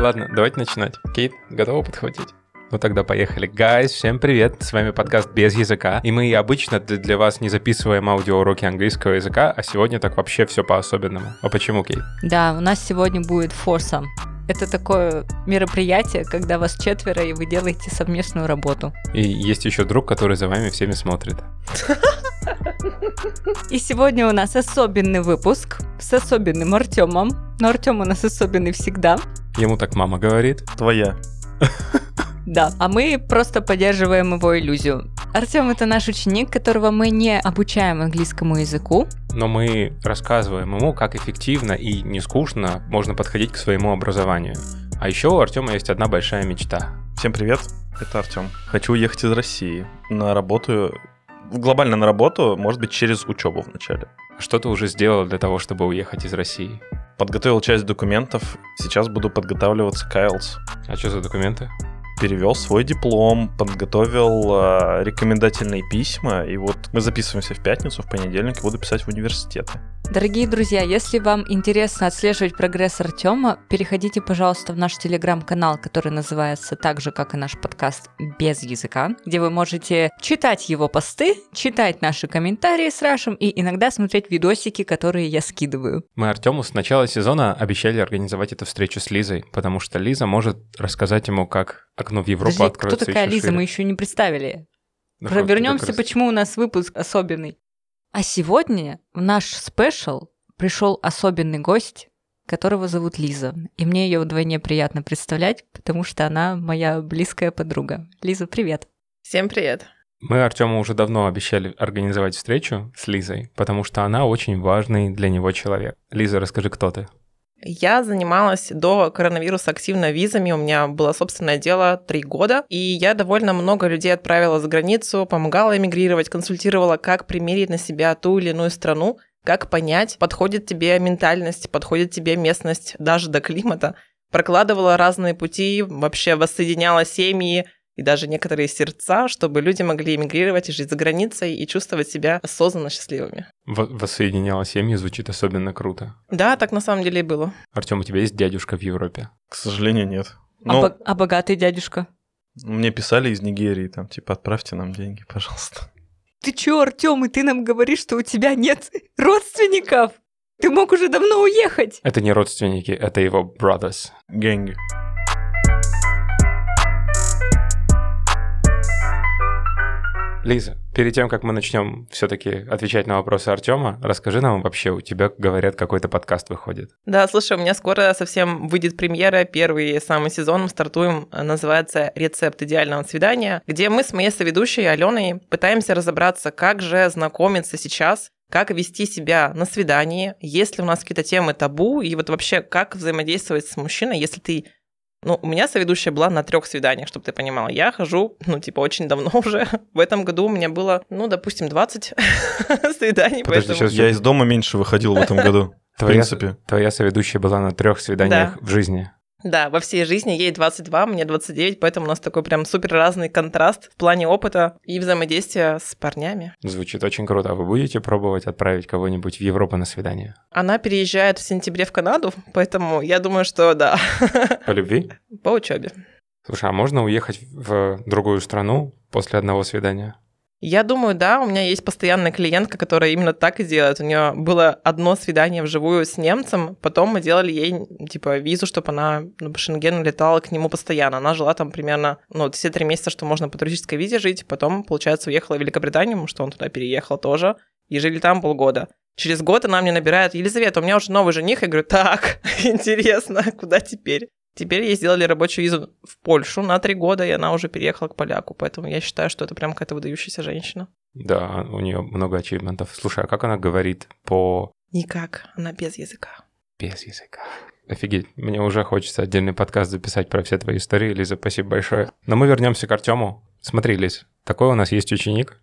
Ладно, давайте начинать. Кейт, готова подхватить? Ну тогда поехали. Guys, всем привет! С вами подкаст «Без языка». И мы обычно для вас не записываем аудиоуроки английского языка, а сегодня так вообще все по-особенному. А почему, Кейт? Да, у нас сегодня будет foursome. Это такое мероприятие, когда вас четверо, и вы делаете совместную работу. И есть еще друг, который за вами всеми смотрит. И сегодня у нас особенный выпуск с особенным Артемом. Но Артем у нас особенный всегда. Ему так мама говорит. Твоя. Да, а мы просто поддерживаем его иллюзию. Артем это наш ученик, которого мы не обучаем английскому языку. Но мы рассказываем ему, как эффективно и не скучно можно подходить к своему образованию. А еще у Артема есть одна большая мечта. Всем привет, это Артем. Хочу уехать из России на работу, глобально на работу, может быть, через учебу вначале. Что ты уже сделал для того, чтобы уехать из России? Подготовил часть документов, сейчас буду подготавливаться к IELTS. А что за документы? Перевел свой диплом, подготовил э, рекомендательные письма, и вот мы записываемся в пятницу, в понедельник буду писать в университеты. Дорогие друзья, если вам интересно отслеживать прогресс Артема, переходите, пожалуйста, в наш телеграм-канал, который называется так же, как и наш подкаст «Без языка», где вы можете читать его посты, читать наши комментарии с Рашем и иногда смотреть видосики, которые я скидываю. Мы Артему с начала сезона обещали организовать эту встречу с Лизой, потому что Лиза может рассказать ему, как окно в Европу Подожди, откроется кто такая еще Лиза? шире. Мы еще не представили. Да вот, Вернемся, как раз. почему у нас выпуск особенный. А сегодня в наш спешл пришел особенный гость, которого зовут Лиза. И мне ее вдвойне приятно представлять, потому что она моя близкая подруга. Лиза, привет. Всем привет. Мы Артему уже давно обещали организовать встречу с Лизой, потому что она очень важный для него человек. Лиза, расскажи, кто ты? Я занималась до коронавируса активно визами, у меня было собственное дело три года, и я довольно много людей отправила за границу, помогала эмигрировать, консультировала, как примерить на себя ту или иную страну, как понять, подходит тебе ментальность, подходит тебе местность, даже до климата. Прокладывала разные пути, вообще воссоединяла семьи, и даже некоторые сердца, чтобы люди могли эмигрировать и жить за границей и чувствовать себя осознанно счастливыми. Воссоединяла семьи звучит особенно круто. Да, так на самом деле и было. Артем, у тебя есть дядюшка в Европе? К сожалению, нет. А, Ну, бо- а богатый дядюшка? мне писали из Нигерии, там, типа, отправьте нам деньги, пожалуйста. Ты чё, Артем, и ты нам говоришь, что у тебя нет родственников? Ты мог уже давно уехать. Это не родственники, это его brothers. Гэнги. Лиза, перед тем, как мы начнем все-таки отвечать на вопросы Артема, расскажи нам вообще, у тебя, говорят, какой-то подкаст выходит. Да, слушай, у меня скоро совсем выйдет премьера, первый самый сезон, мы стартуем, э, называется «Рецепт идеального свидания», где мы с моей соведущей Аленой пытаемся разобраться, как же знакомиться сейчас, как вести себя на свидании, есть ли у нас какие-то темы табу, и вот вообще, как взаимодействовать с мужчиной, если ты ну, у меня соведущая была на трех свиданиях, чтобы ты понимала. Я хожу, ну, типа, очень давно уже. В этом году у меня было, ну, допустим, 20 свиданий. Подожди, поэтому- сейчас Я из дома меньше выходил в этом году. В принципе. твоя соведущая была на трех свиданиях в жизни. Да, во всей жизни ей 22, мне 29, поэтому у нас такой прям супер разный контраст в плане опыта и взаимодействия с парнями. Звучит очень круто. А вы будете пробовать отправить кого-нибудь в Европу на свидание? Она переезжает в сентябре в Канаду, поэтому я думаю, что да, По любви? по учебе. Слушай, а можно уехать в другую страну после одного свидания? Я думаю, да, у меня есть постоянная клиентка, которая именно так и делает. У нее было одно свидание вживую с немцем, потом мы делали ей, типа, визу, чтобы она ну, по летала к нему постоянно. Она жила там примерно, ну, все три месяца, что можно по туристической визе жить, потом, получается, уехала в Великобританию, потому что он туда переехал тоже, и жили там полгода. Через год она мне набирает, Елизавета, у меня уже новый жених. Я говорю, так, интересно, куда теперь? Теперь ей сделали рабочую визу в Польшу на три года, и она уже переехала к поляку. Поэтому я считаю, что это прям какая-то выдающаяся женщина. Да, у нее много ачивментов. Слушай, а как она говорит по Никак, она без языка. без языка? Офигеть, мне уже хочется отдельный подкаст записать про все твои истории, Лиза, спасибо большое. Но мы вернемся к Артему. Смотри, Лиз, такой у нас есть ученик.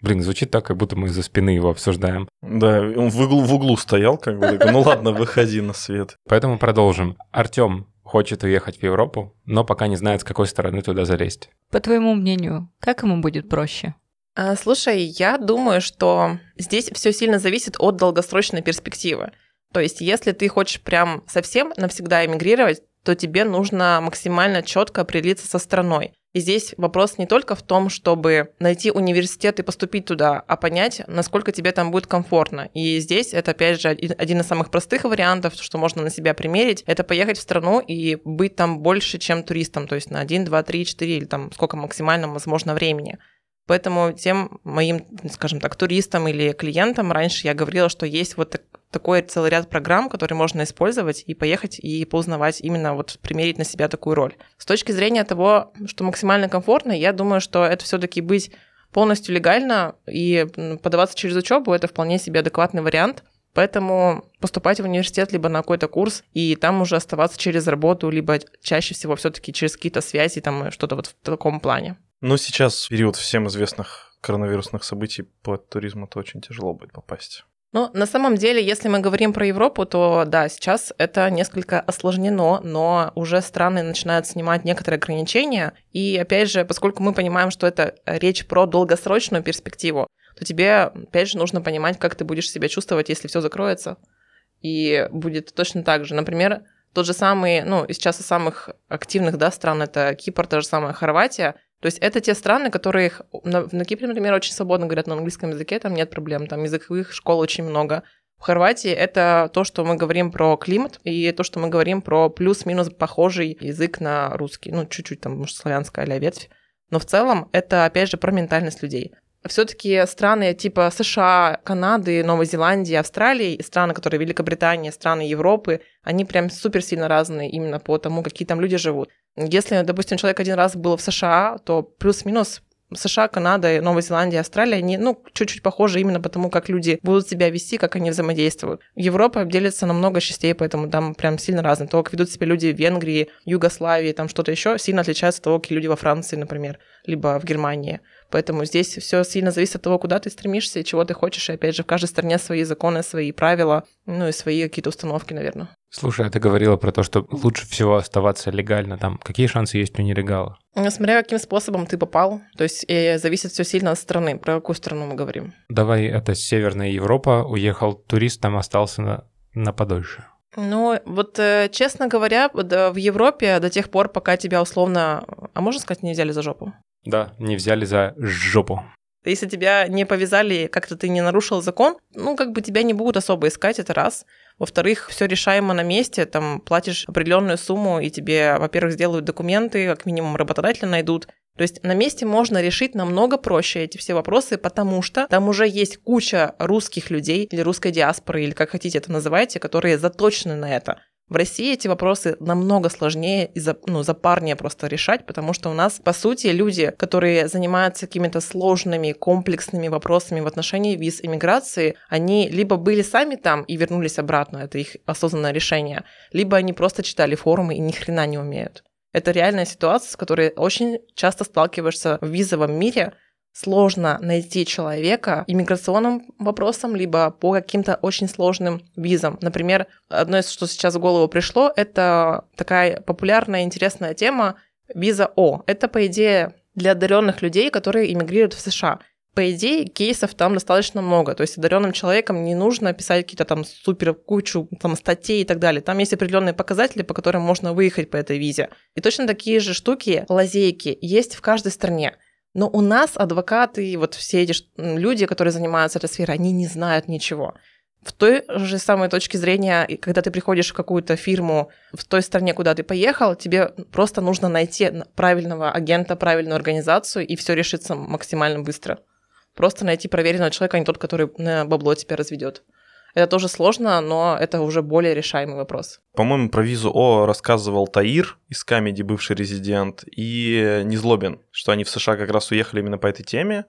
Блин, звучит так, как будто мы из-за спины его обсуждаем. Да, он в углу, в углу стоял, как бы, ну ладно, выходи на свет. Поэтому продолжим. Артем хочет уехать в Европу, но пока не знает, с какой стороны туда залезть. По твоему мнению, как ему будет проще? А, Слушай, я думаю, что здесь все сильно зависит от долгосрочной перспективы. То есть, если ты хочешь прям совсем навсегда эмигрировать, то тебе нужно максимально четко определиться со страной. И здесь вопрос не только в том, чтобы найти университет и поступить туда, а понять, насколько тебе там будет комфортно. И здесь это, опять же, один из самых простых вариантов, что можно на себя примерить, это поехать в страну и быть там больше, чем туристом, то есть на 1, 2, 3, 4 или там сколько максимально возможно времени. Поэтому тем моим, скажем так, туристам или клиентам раньше я говорила, что есть вот такой целый ряд программ, которые можно использовать и поехать и поузнавать именно вот примерить на себя такую роль. С точки зрения того, что максимально комфортно, я думаю, что это все-таки быть полностью легально и подаваться через учебу это вполне себе адекватный вариант. Поэтому поступать в университет либо на какой-то курс и там уже оставаться через работу, либо чаще всего все-таки через какие-то связи, там что-то вот в таком плане. Ну, сейчас период всем известных коронавирусных событий по туризму, то очень тяжело будет попасть. Ну, на самом деле, если мы говорим про Европу, то да, сейчас это несколько осложнено, но уже страны начинают снимать некоторые ограничения. И опять же, поскольку мы понимаем, что это речь про долгосрочную перспективу, то тебе, опять же, нужно понимать, как ты будешь себя чувствовать, если все закроется. И будет точно так же. Например, тот же самый, ну, сейчас из самых активных, да, стран это Кипр, та же самая Хорватия – то есть это те страны, которые на, на Кипре, например, очень свободно говорят на английском языке, там нет проблем, там языковых школ очень много. В Хорватии это то, что мы говорим про климат, и то, что мы говорим про плюс-минус похожий язык на русский, ну, чуть-чуть там, может, славянская или ветвь. Но в целом это, опять же, про ментальность людей все-таки страны типа США, Канады, Новой Зеландии, Австралии, страны, которые Великобритания, страны Европы, они прям супер сильно разные именно по тому, какие там люди живут. Если, допустим, человек один раз был в США, то плюс-минус США, Канада, Новая Зеландия, Австралия, они, ну, чуть-чуть похожи именно потому, как люди будут себя вести, как они взаимодействуют. Европа делится на много частей, поэтому там прям сильно разные. То, как ведут себя люди в Венгрии, Югославии, там что-то еще, сильно отличается от того, как люди во Франции, например, либо в Германии. Поэтому здесь все сильно зависит от того, куда ты стремишься и чего ты хочешь. И опять же, в каждой стране свои законы, свои правила, ну и свои какие-то установки, наверное. Слушай, а ты говорила про то, что лучше всего оставаться легально там. Какие шансы есть у нелегала? Смотря каким способом ты попал. То есть и зависит все сильно от страны. Про какую страну мы говорим? Давай, это Северная Европа. Уехал турист, там остался на, на подольше. Ну, вот, э, честно говоря, в Европе до тех пор, пока тебя условно, а можно сказать, не взяли за жопу? Да, не взяли за жопу. Если тебя не повязали, как-то ты не нарушил закон, ну, как бы тебя не будут особо искать, это раз. Во-вторых, все решаемо на месте, там платишь определенную сумму, и тебе, во-первых, сделают документы, как минимум работодателя найдут. То есть на месте можно решить намного проще эти все вопросы, потому что там уже есть куча русских людей или русской диаспоры, или как хотите это называйте, которые заточены на это. В России эти вопросы намного сложнее и за, ну, запарнее просто решать, потому что у нас, по сути, люди, которые занимаются какими-то сложными, комплексными вопросами в отношении виз иммиграции, они либо были сами там и вернулись обратно, это их осознанное решение, либо они просто читали форумы и ни хрена не умеют. Это реальная ситуация, с которой очень часто сталкиваешься в визовом мире, сложно найти человека иммиграционным вопросом, либо по каким-то очень сложным визам. Например, одно из, что сейчас в голову пришло, это такая популярная, интересная тема виза О. Это, по идее, для одаренных людей, которые иммигрируют в США. По идее, кейсов там достаточно много. То есть одаренным человеком не нужно писать какие-то там супер кучу там, статей и так далее. Там есть определенные показатели, по которым можно выехать по этой визе. И точно такие же штуки, лазейки, есть в каждой стране. Но у нас адвокаты, вот все эти люди, которые занимаются этой сферой, они не знают ничего. В той же самой точке зрения, когда ты приходишь в какую-то фирму в той стране, куда ты поехал, тебе просто нужно найти правильного агента, правильную организацию, и все решится максимально быстро. Просто найти проверенного человека, а не тот, который на бабло тебя разведет. Это тоже сложно, но это уже более решаемый вопрос. По-моему, про визу О рассказывал Таир из Камеди, бывший резидент, и Незлобин, что они в США как раз уехали именно по этой теме,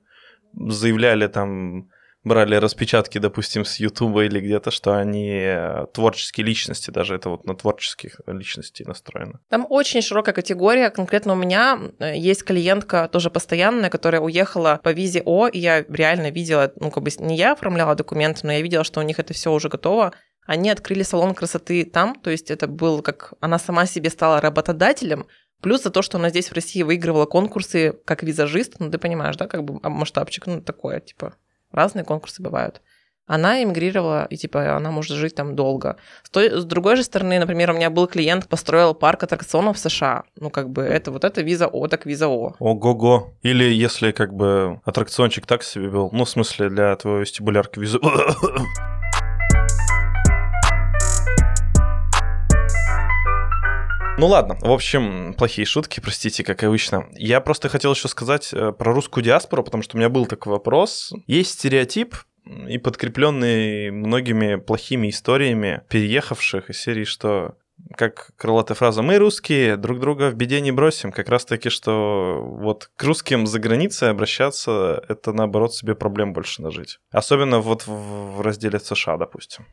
заявляли там брали распечатки, допустим, с Ютуба или где-то, что они э, творческие личности, даже это вот на творческих личностей настроено. Там очень широкая категория. Конкретно у меня э, есть клиентка тоже постоянная, которая уехала по визе О, и я реально видела, ну, как бы не я оформляла документы, но я видела, что у них это все уже готово. Они открыли салон красоты там, то есть это был как она сама себе стала работодателем, Плюс за то, что она здесь в России выигрывала конкурсы как визажист, ну ты понимаешь, да, как бы масштабчик, ну такое, типа, Разные конкурсы бывают. она эмигрировала, и типа она может жить там долго. С, той, с другой же стороны, например, у меня был клиент, построил парк аттракционов в США. Ну, как бы это вот это виза О, так виза О. Ого-го. Или если как бы аттракциончик так себе был, ну, в смысле, для твоего вестибулярки визу. Ну ладно, в общем, плохие шутки, простите, как обычно. Я просто хотел еще сказать э, про русскую диаспору, потому что у меня был такой вопрос. Есть стереотип, и подкрепленный многими плохими историями переехавших из серии, что как крылатая фраза «Мы русские, друг друга в беде не бросим». Как раз таки, что вот к русским за границей обращаться, это наоборот себе проблем больше нажить. Особенно вот в разделе США, допустим.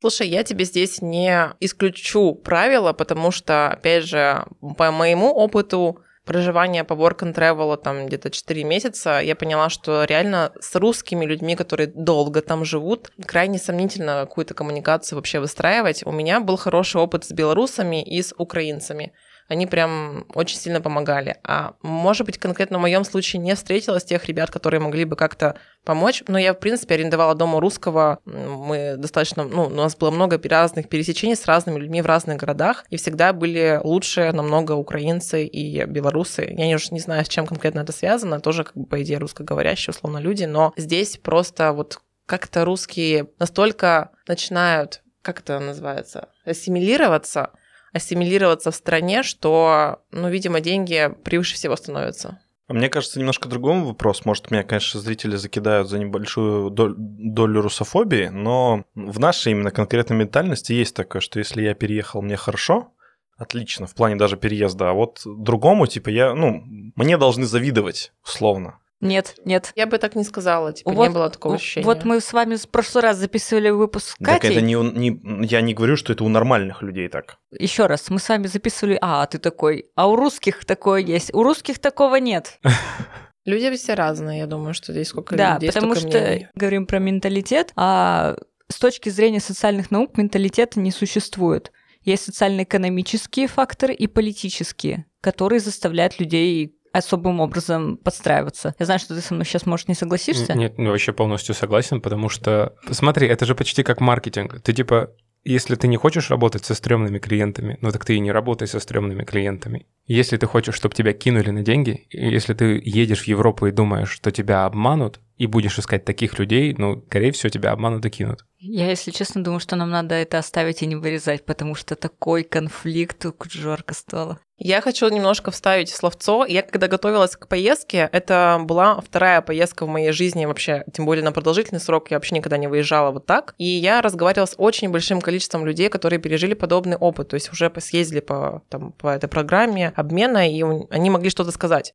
Слушай, я тебе здесь не исключу правила, потому что, опять же, по моему опыту, проживания по work and travel там где-то 4 месяца, я поняла, что реально с русскими людьми, которые долго там живут, крайне сомнительно какую-то коммуникацию вообще выстраивать. У меня был хороший опыт с белорусами и с украинцами они прям очень сильно помогали. А может быть, конкретно в моем случае не встретилась тех ребят, которые могли бы как-то помочь, но я, в принципе, арендовала дома русского, мы достаточно, ну, у нас было много разных пересечений с разными людьми в разных городах, и всегда были лучшие намного украинцы и белорусы. Я уже не знаю, с чем конкретно это связано, тоже, как бы, по идее, русскоговорящие, условно, люди, но здесь просто вот как-то русские настолько начинают, как это называется, ассимилироваться, ассимилироваться в стране, что, ну, видимо, деньги превыше всего становятся. А мне кажется, немножко другой вопрос. Может, меня, конечно, зрители закидают за небольшую долю русофобии, но в нашей именно конкретной ментальности есть такое, что если я переехал, мне хорошо, отлично, в плане даже переезда, а вот другому, типа, я, ну, мне должны завидовать, условно. Нет, нет. Я бы так не сказала, типа, вот, не было такого ощущения. Вот мы с вами в прошлый раз записывали выпуск с Катей. Так это не, не, я не говорю, что это у нормальных людей так. Еще раз, мы с вами записывали, а, ты такой, а у русских такое есть, у русских такого нет. Люди все разные, я думаю, что здесь сколько да, людей, потому что мнений. говорим про менталитет, а с точки зрения социальных наук менталитета не существует. Есть социально-экономические факторы и политические, которые заставляют людей особым образом подстраиваться. Я знаю, что ты со мной сейчас, может, не согласишься. Нет, ну, вообще полностью согласен, потому что, смотри, это же почти как маркетинг. Ты типа если ты не хочешь работать со стрёмными клиентами, ну так ты и не работай со стрёмными клиентами. Если ты хочешь, чтобы тебя кинули на деньги, если ты едешь в Европу и думаешь, что тебя обманут, и будешь искать таких людей, ну, скорее всего, тебя обманут и кинут. Я, если честно, думаю, что нам надо это оставить и не вырезать, потому что такой конфликт жарко стало. Я хочу немножко вставить словцо. Я когда готовилась к поездке, это была вторая поездка в моей жизни вообще, тем более на продолжительный срок, я вообще никогда не выезжала вот так. И я разговаривала с очень большим количеством людей, которые пережили подобный опыт, то есть уже съездили по, там, по этой программе обмена, и они могли что-то сказать.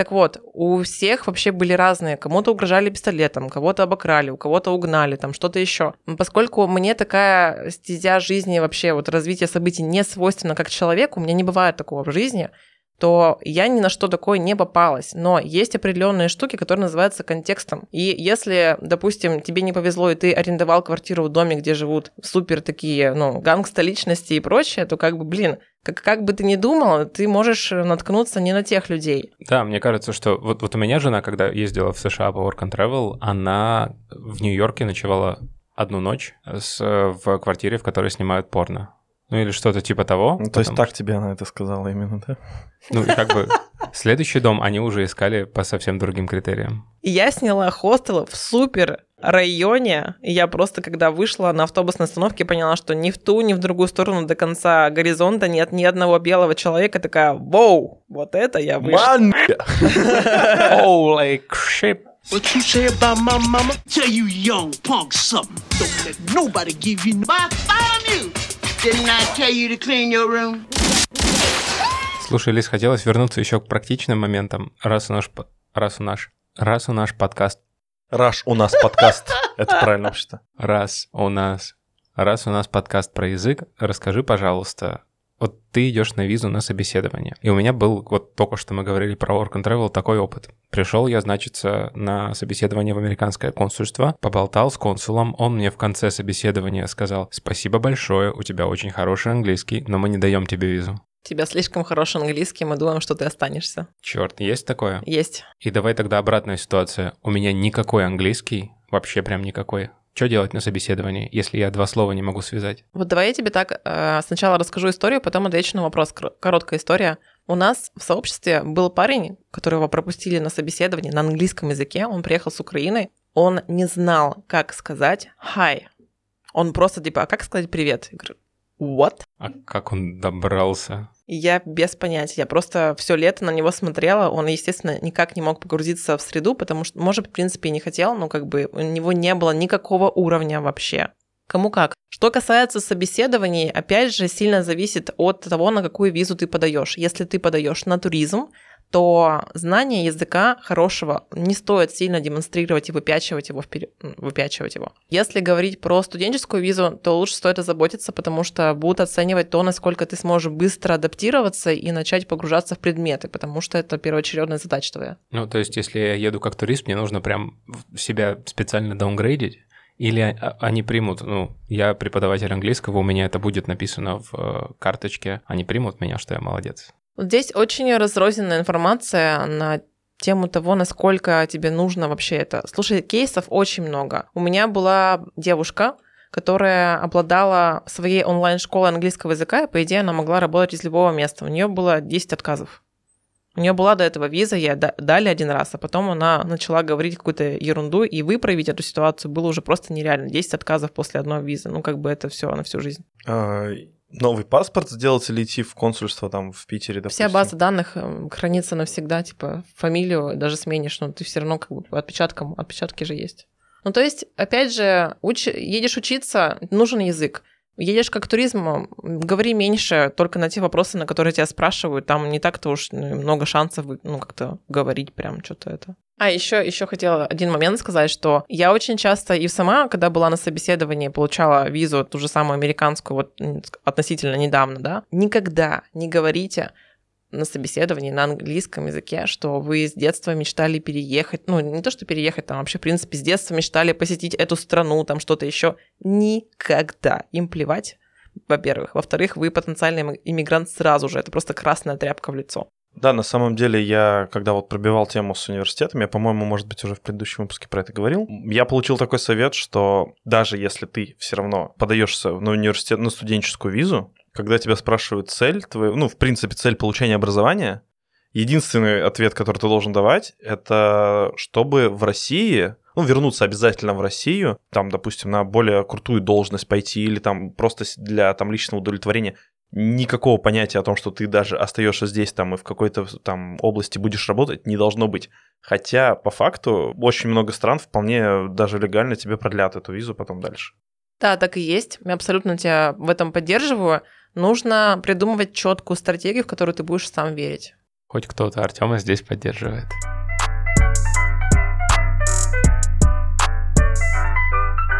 Так вот, у всех вообще были разные. Кому-то угрожали пистолетом, кого-то обокрали, у кого-то угнали, там что-то еще. Поскольку мне такая стезя жизни, вообще вот развитие событий не свойственно как человеку, у меня не бывает такого в жизни, то я ни на что такое не попалась. Но есть определенные штуки, которые называются контекстом. И если, допустим, тебе не повезло, и ты арендовал квартиру в доме, где живут супер такие, ну, гангста личности и прочее, то как бы, блин, как, как бы ты ни думал, ты можешь наткнуться не на тех людей. Да, мне кажется, что вот, вот у меня жена, когда ездила в США по Work and Travel, она в Нью-Йорке ночевала одну ночь с, в квартире, в которой снимают порно. Ну или что-то типа того. Ну, то есть так тебе она это сказала именно, да? Ну, и как бы следующий дом они уже искали по совсем другим критериям. Я сняла хостел в супер районе. И я просто, когда вышла на автобусной остановке, поняла, что ни в ту, ни в другую сторону до конца горизонта нет ни одного белого человека. Такая, воу, вот это я вышла. Holy shit. What you say about my mama? Tell you young punk something. Don't let nobody give you... I tell you to clean your room? Слушай, Лиз, хотелось вернуться еще к практичным моментам, раз у наш, раз у наш, раз у наш подкаст. Раз у нас подкаст. Это правильно вообще-то. Раз у нас, раз у нас подкаст про язык, расскажи, пожалуйста, вот ты идешь на визу на собеседование. И у меня был, вот только что мы говорили про Work and Travel, такой опыт. Пришел я, значит, на собеседование в американское консульство, поболтал с консулом, он мне в конце собеседования сказал, спасибо большое, у тебя очень хороший английский, но мы не даем тебе визу. У тебя слишком хороший английский, мы думаем, что ты останешься. Черт, есть такое? Есть. И давай тогда обратная ситуация. У меня никакой английский, вообще прям никакой. Что делать на собеседовании, если я два слова не могу связать? Вот давай я тебе так э, сначала расскажу историю, потом отвечу на вопрос. Кор- Короткая история. У нас в сообществе был парень, которого пропустили на собеседование на английском языке. Он приехал с Украины. Он не знал, как сказать «hi». Он просто типа, а как сказать «привет»? Я говорю, what? А как он добрался? Я без понятия. Я просто все лето на него смотрела. Он, естественно, никак не мог погрузиться в среду, потому что, может, в принципе, и не хотел, но как бы у него не было никакого уровня вообще. Кому как. Что касается собеседований, опять же, сильно зависит от того, на какую визу ты подаешь. Если ты подаешь на туризм, то знание языка хорошего не стоит сильно демонстрировать и выпячивать его вперед, выпячивать его. Если говорить про студенческую визу, то лучше стоит озаботиться, потому что будут оценивать то, насколько ты сможешь быстро адаптироваться и начать погружаться в предметы, потому что это первоочередная задача твоя. Ну, то есть, если я еду как турист, мне нужно прям себя специально даунгрейдить? Или а- они примут, ну, я преподаватель английского, у меня это будет написано в э, карточке, они примут меня, что я молодец. Здесь очень разрозненная информация на тему того, насколько тебе нужно вообще это. Слушай, кейсов очень много. У меня была девушка, которая обладала своей онлайн-школой английского языка, и, по идее, она могла работать из любого места. У нее было 10 отказов. У нее была до этого виза, ей да- дали один раз, а потом она начала говорить какую-то ерунду, и выправить эту ситуацию было уже просто нереально. 10 отказов после одной визы. Ну, как бы это все на всю жизнь. Новый паспорт сделать или идти в консульство там в Питере, допустим? Вся база данных э, хранится навсегда, типа фамилию даже сменишь, но ты все равно как бы по отпечаткам, отпечатки же есть. Ну, то есть, опять же, уч... едешь учиться, нужен язык. Едешь как туризм, говори меньше только на те вопросы, на которые тебя спрашивают. Там не так-то уж ну, много шансов ну, как-то говорить прям что-то это. А еще, еще хотела один момент сказать, что я очень часто и сама, когда была на собеседовании, получала визу, ту же самую американскую, вот относительно недавно, да, никогда не говорите на собеседовании на английском языке, что вы с детства мечтали переехать, ну, не то, что переехать, там вообще, в принципе, с детства мечтали посетить эту страну, там что-то еще. Никогда. Им плевать, во-первых. Во-вторых, вы потенциальный имми- иммигрант сразу же. Это просто красная тряпка в лицо. Да, на самом деле я, когда вот пробивал тему с университетом, я, по-моему, может быть, уже в предыдущем выпуске про это говорил, я получил такой совет, что даже если ты все равно подаешься на университет, на студенческую визу, когда тебя спрашивают цель твою, ну, в принципе, цель получения образования, единственный ответ, который ты должен давать, это чтобы в России, ну, вернуться обязательно в Россию, там, допустим, на более крутую должность пойти или там просто для там личного удовлетворения, никакого понятия о том, что ты даже остаешься здесь там и в какой-то там области будешь работать, не должно быть. Хотя, по факту, очень много стран вполне даже легально тебе продлят эту визу потом дальше. Да, так и есть. Я абсолютно тебя в этом поддерживаю. Нужно придумывать четкую стратегию, в которую ты будешь сам верить. Хоть кто-то Артема здесь поддерживает.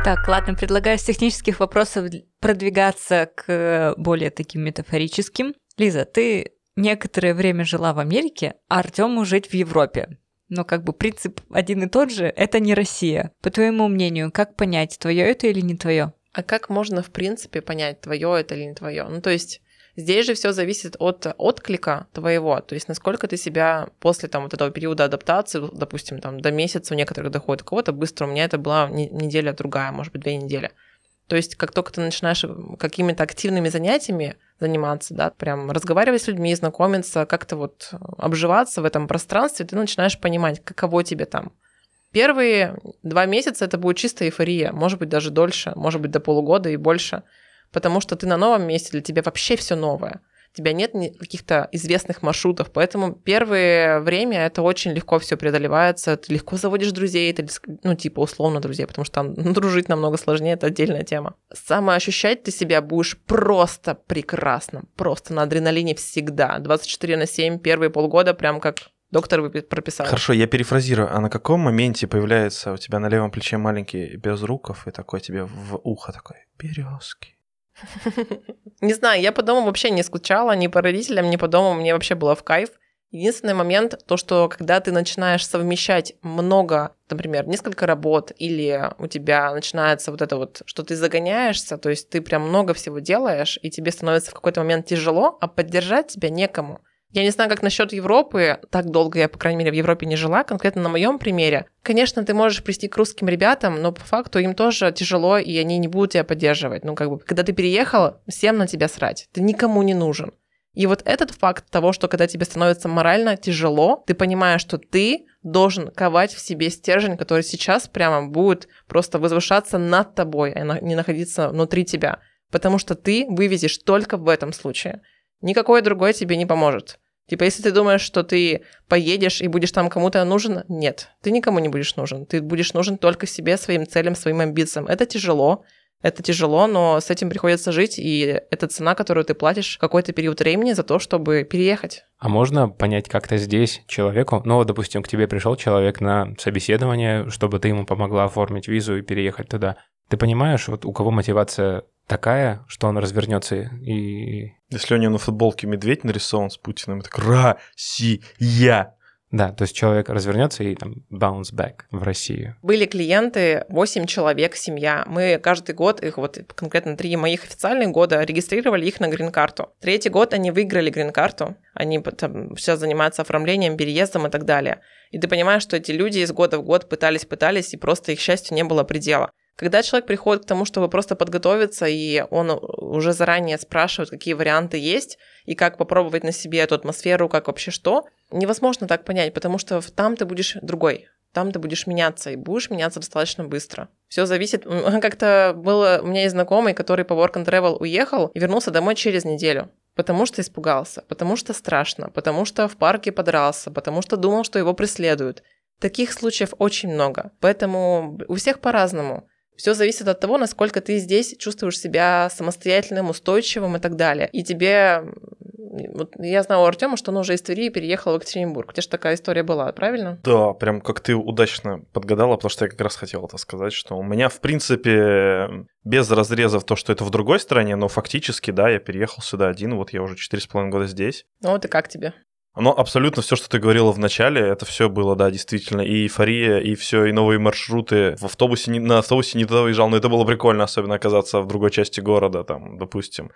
Так, ладно, предлагаю с технических вопросов продвигаться к более таким метафорическим. Лиза, ты некоторое время жила в Америке, а Артему жить в Европе. Но как бы принцип один и тот же, это не Россия. По твоему мнению, как понять, твое это или не твое? А как можно, в принципе, понять, твое это или не твое? Ну, то есть здесь же все зависит от отклика твоего, то есть насколько ты себя после там вот этого периода адаптации, допустим, там до месяца у некоторых доходит, у кого-то быстро, у меня это была не- неделя другая, может быть, две недели. То есть как только ты начинаешь какими-то активными занятиями заниматься, да, прям разговаривать с людьми, знакомиться, как-то вот обживаться в этом пространстве, ты начинаешь понимать, каково тебе там. Первые два месяца это будет чистая эйфория, может быть, даже дольше, может быть, до полугода и больше, потому что ты на новом месте, для тебя вообще все новое. У тебя нет каких-то известных маршрутов, поэтому первое время это очень легко все преодолевается, ты легко заводишь друзей, ты, ну, типа, условно друзей, потому что там дружить намного сложнее, это отдельная тема. Самоощущать ты себя будешь просто прекрасно, просто на адреналине всегда, 24 на 7, первые полгода, прям как доктор прописал. Хорошо, я перефразирую. А на каком моменте появляется у тебя на левом плече маленький безруков и такой тебе в ухо такой березки? Не знаю, я по дому вообще не скучала, ни по родителям, ни по дому, мне вообще было в кайф. Единственный момент, то, что когда ты начинаешь совмещать много, например, несколько работ, или у тебя начинается вот это вот, что ты загоняешься, то есть ты прям много всего делаешь, и тебе становится в какой-то момент тяжело, а поддержать тебя некому. Я не знаю, как насчет Европы. Так долго я, по крайней мере, в Европе не жила. Конкретно на моем примере. Конечно, ты можешь прийти к русским ребятам, но по факту им тоже тяжело, и они не будут тебя поддерживать. Ну, как бы, когда ты переехал, всем на тебя срать. Ты никому не нужен. И вот этот факт того, что когда тебе становится морально тяжело, ты понимаешь, что ты должен ковать в себе стержень, который сейчас прямо будет просто возвышаться над тобой, а не находиться внутри тебя. Потому что ты вывезешь только в этом случае. Никакой другой тебе не поможет. Типа, если ты думаешь, что ты поедешь и будешь там кому-то нужен, нет, ты никому не будешь нужен. Ты будешь нужен только себе, своим целям, своим амбициям. Это тяжело, это тяжело, но с этим приходится жить, и это цена, которую ты платишь какой-то период времени за то, чтобы переехать. А можно понять как-то здесь человеку, ну, допустим, к тебе пришел человек на собеседование, чтобы ты ему помогла оформить визу и переехать туда. Ты понимаешь, вот у кого мотивация такая, что он развернется и... Если у него на футболке медведь нарисован с Путиным, так Россия. Да, то есть человек развернется и там bounce back в Россию. Были клиенты, 8 человек, семья. Мы каждый год, их вот конкретно три моих официальных года, регистрировали их на грин-карту. Третий год они выиграли грин-карту. Они там, сейчас занимаются оформлением, переездом и так далее. И ты понимаешь, что эти люди из года в год пытались, пытались, и просто их счастью не было предела. Когда человек приходит к тому, чтобы просто подготовиться, и он уже заранее спрашивает, какие варианты есть, и как попробовать на себе эту атмосферу, как вообще что, невозможно так понять, потому что там ты будешь другой, там ты будешь меняться, и будешь меняться достаточно быстро. Все зависит. Как-то было у меня есть знакомый, который по Work and Travel уехал и вернулся домой через неделю. Потому что испугался, потому что страшно, потому что в парке подрался, потому что думал, что его преследуют. Таких случаев очень много. Поэтому у всех по-разному. Все зависит от того, насколько ты здесь чувствуешь себя самостоятельным, устойчивым и так далее. И тебе вот я знаю у Артема, что он уже из Твери переехал в Екатеринбург. У тебя же такая история была, правильно? Да, прям как ты удачно подгадала, потому что я как раз хотел это сказать, что у меня, в принципе, без разрезов то, что это в другой стране, но фактически, да, я переехал сюда один, вот я уже 4,5 года здесь. Ну вот и как тебе? Но абсолютно все, что ты говорила в начале, это все было, да, действительно, и эйфория, и все, и новые маршруты. В автобусе, не, на автобусе не туда выезжал, но это было прикольно, особенно оказаться в другой части города, там, допустим.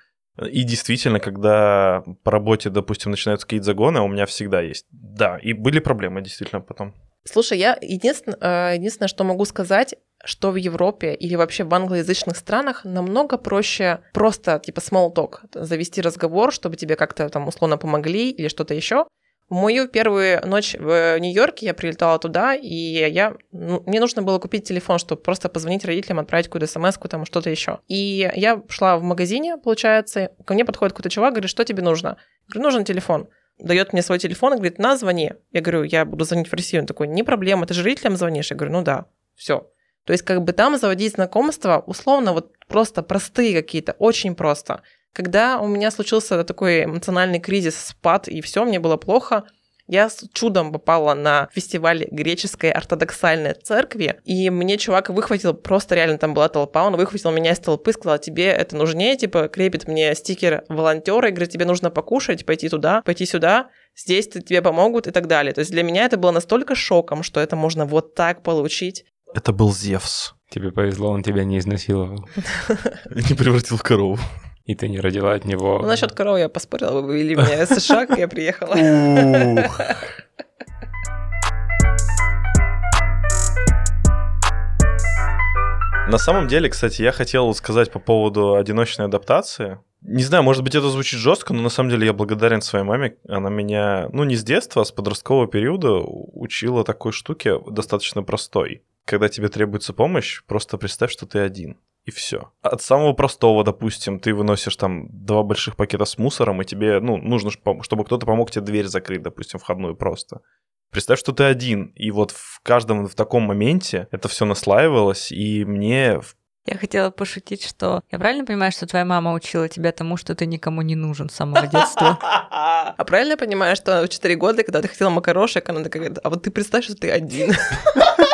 И действительно, когда по работе, допустим, начинаются какие-то загоны, у меня всегда есть. Да, и были проблемы действительно потом. Слушай, я единственное, э, единственное, что могу сказать, что в Европе или вообще в англоязычных странах намного проще просто типа small talk, завести разговор, чтобы тебе как-то там условно помогли или что-то еще. В мою первую ночь в Нью-Йорке я прилетала туда, и я, ну, мне нужно было купить телефон, чтобы просто позвонить родителям, отправить какую-то смс там что-то еще. И я шла в магазине, получается, ко мне подходит какой-то чувак, говорит, что тебе нужно? Я говорю, нужен телефон. Дает мне свой телефон и говорит, на, звони. Я говорю, я буду звонить в Россию. Он такой, не проблема, ты же родителям звонишь? Я говорю, ну да, все. То есть как бы там заводить знакомства, условно, вот просто простые какие-то, очень просто. Когда у меня случился такой эмоциональный кризис, спад, и все, мне было плохо, я с чудом попала на фестиваль греческой ортодоксальной церкви, и мне чувак выхватил, просто реально там была толпа, он выхватил меня из толпы, сказал, тебе это нужнее, типа, крепит мне стикер волонтера, и говорит, тебе нужно покушать, пойти туда, пойти сюда, здесь тебе помогут и так далее. То есть для меня это было настолько шоком, что это можно вот так получить. Это был Зевс. Тебе повезло, он тебя не изнасиловал. Не превратил в корову. И ты не родила от него. Ну, насчет коровы я поспорила, вы вывели меня из США, я приехала. На самом деле, кстати, я хотел сказать по поводу одиночной адаптации. Не знаю, может быть, это звучит жестко, но на самом деле я благодарен своей маме. Она меня, ну, не с детства, а с подросткового периода учила такой штуке достаточно простой. Когда тебе требуется помощь, просто представь, что ты один и все. От самого простого, допустим, ты выносишь там два больших пакета с мусором, и тебе, ну, нужно, чтобы кто-то помог тебе дверь закрыть, допустим, входную просто. Представь, что ты один, и вот в каждом в таком моменте это все наслаивалось, и мне я хотела пошутить, что я правильно понимаю, что твоя мама учила тебя тому, что ты никому не нужен с самого детства? А правильно я понимаю, что в 4 года, когда ты хотела макарошек, она такая, а вот ты представь, что ты один.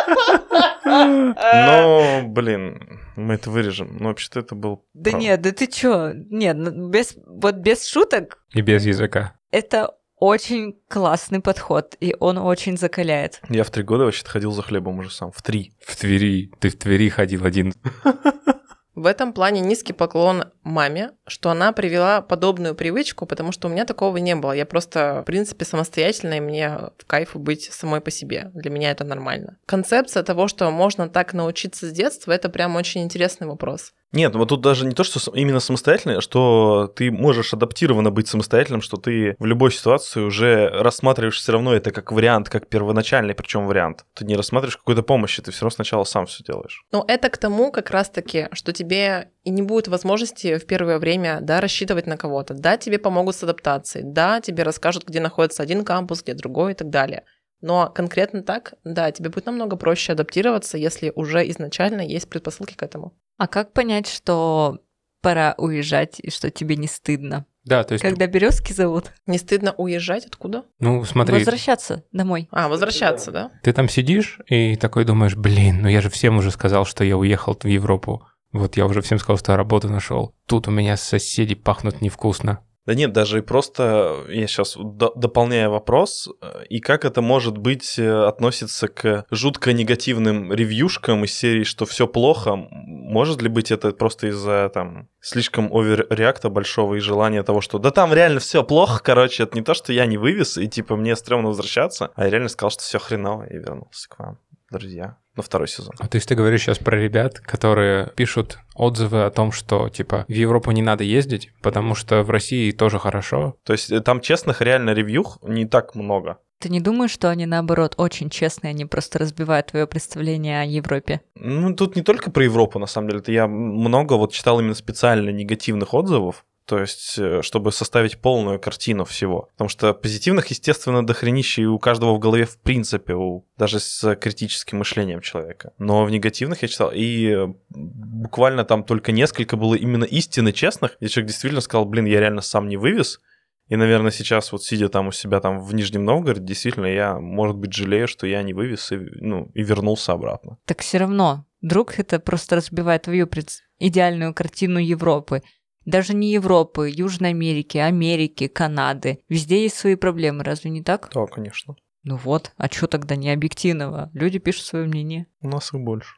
Ну, блин, мы это вырежем. Но вообще-то это был... Да нет, да ты чё? Нет, ну, без, вот без шуток. И без языка. Это очень классный подход, и он очень закаляет. Я в три года вообще-то ходил за хлебом уже сам. В три. В Твери. Ты в Твери ходил один. В этом плане низкий поклон маме, что она привела подобную привычку, потому что у меня такого не было. Я просто, в принципе, самостоятельная, и мне в кайфу быть самой по себе. Для меня это нормально. Концепция того, что можно так научиться с детства, это прям очень интересный вопрос. Нет, вот тут даже не то, что именно самостоятельно, а что ты можешь адаптированно быть самостоятельным, что ты в любой ситуации уже рассматриваешь все равно это как вариант, как первоначальный, причем вариант. Ты не рассматриваешь какой-то помощи, ты все равно сначала сам все делаешь. Но это к тому как раз-таки, что тебе и не будет возможности в первое время, да, рассчитывать на кого-то. Да, тебе помогут с адаптацией, да, тебе расскажут, где находится один кампус, где другой и так далее. Но конкретно так, да, тебе будет намного проще адаптироваться, если уже изначально есть предпосылки к этому. А как понять, что пора уезжать и что тебе не стыдно? Да, то есть... Когда березки зовут? Не стыдно уезжать откуда? Ну, смотри, Возвращаться домой. А, возвращаться, да? ты там сидишь и такой думаешь, блин, ну я же всем уже сказал, что я уехал в Европу. Вот я уже всем сказал, что я работу нашел. Тут у меня соседи пахнут невкусно. Да нет, даже и просто я сейчас дополняю вопрос, э, и как это может быть э, относится к жутко негативным ревьюшкам из серии, что все плохо, может ли быть это просто из-за там слишком оверреакта большого и желания того, что да там реально все плохо, короче, это не то, что я не вывез, и типа мне стрёмно возвращаться, а я реально сказал, что все хреново, и вернулся к вам, друзья на второй сезон. А то есть ты говоришь сейчас про ребят, которые пишут отзывы о том, что типа в Европу не надо ездить, потому что в России тоже хорошо. То есть э, там честных реально ревью не так много. Ты не думаешь, что они, наоборот, очень честные, они просто разбивают твое представление о Европе? Ну, тут не только про Европу, на самом деле. Это я много вот читал именно специально негативных отзывов, то есть, э, чтобы составить полную картину всего. Потому что позитивных, естественно, дохренище и у каждого в голове в принципе, у, даже с критическим мышлением человека. Но в негативных я читал, и э, буквально там только несколько было именно истины честных, где человек действительно сказал, блин, я реально сам не вывез, и, наверное, сейчас вот сидя там у себя там в Нижнем Новгороде, действительно, я, может быть, жалею, что я не вывез и, ну, и вернулся обратно. Так все равно, вдруг это просто разбивает твою пред... идеальную картину Европы. Даже не Европы, Южной Америки, Америки, Канады. Везде есть свои проблемы, разве не так? Да, конечно. Ну вот, а что тогда не объективного? Люди пишут свое мнение. У нас их больше.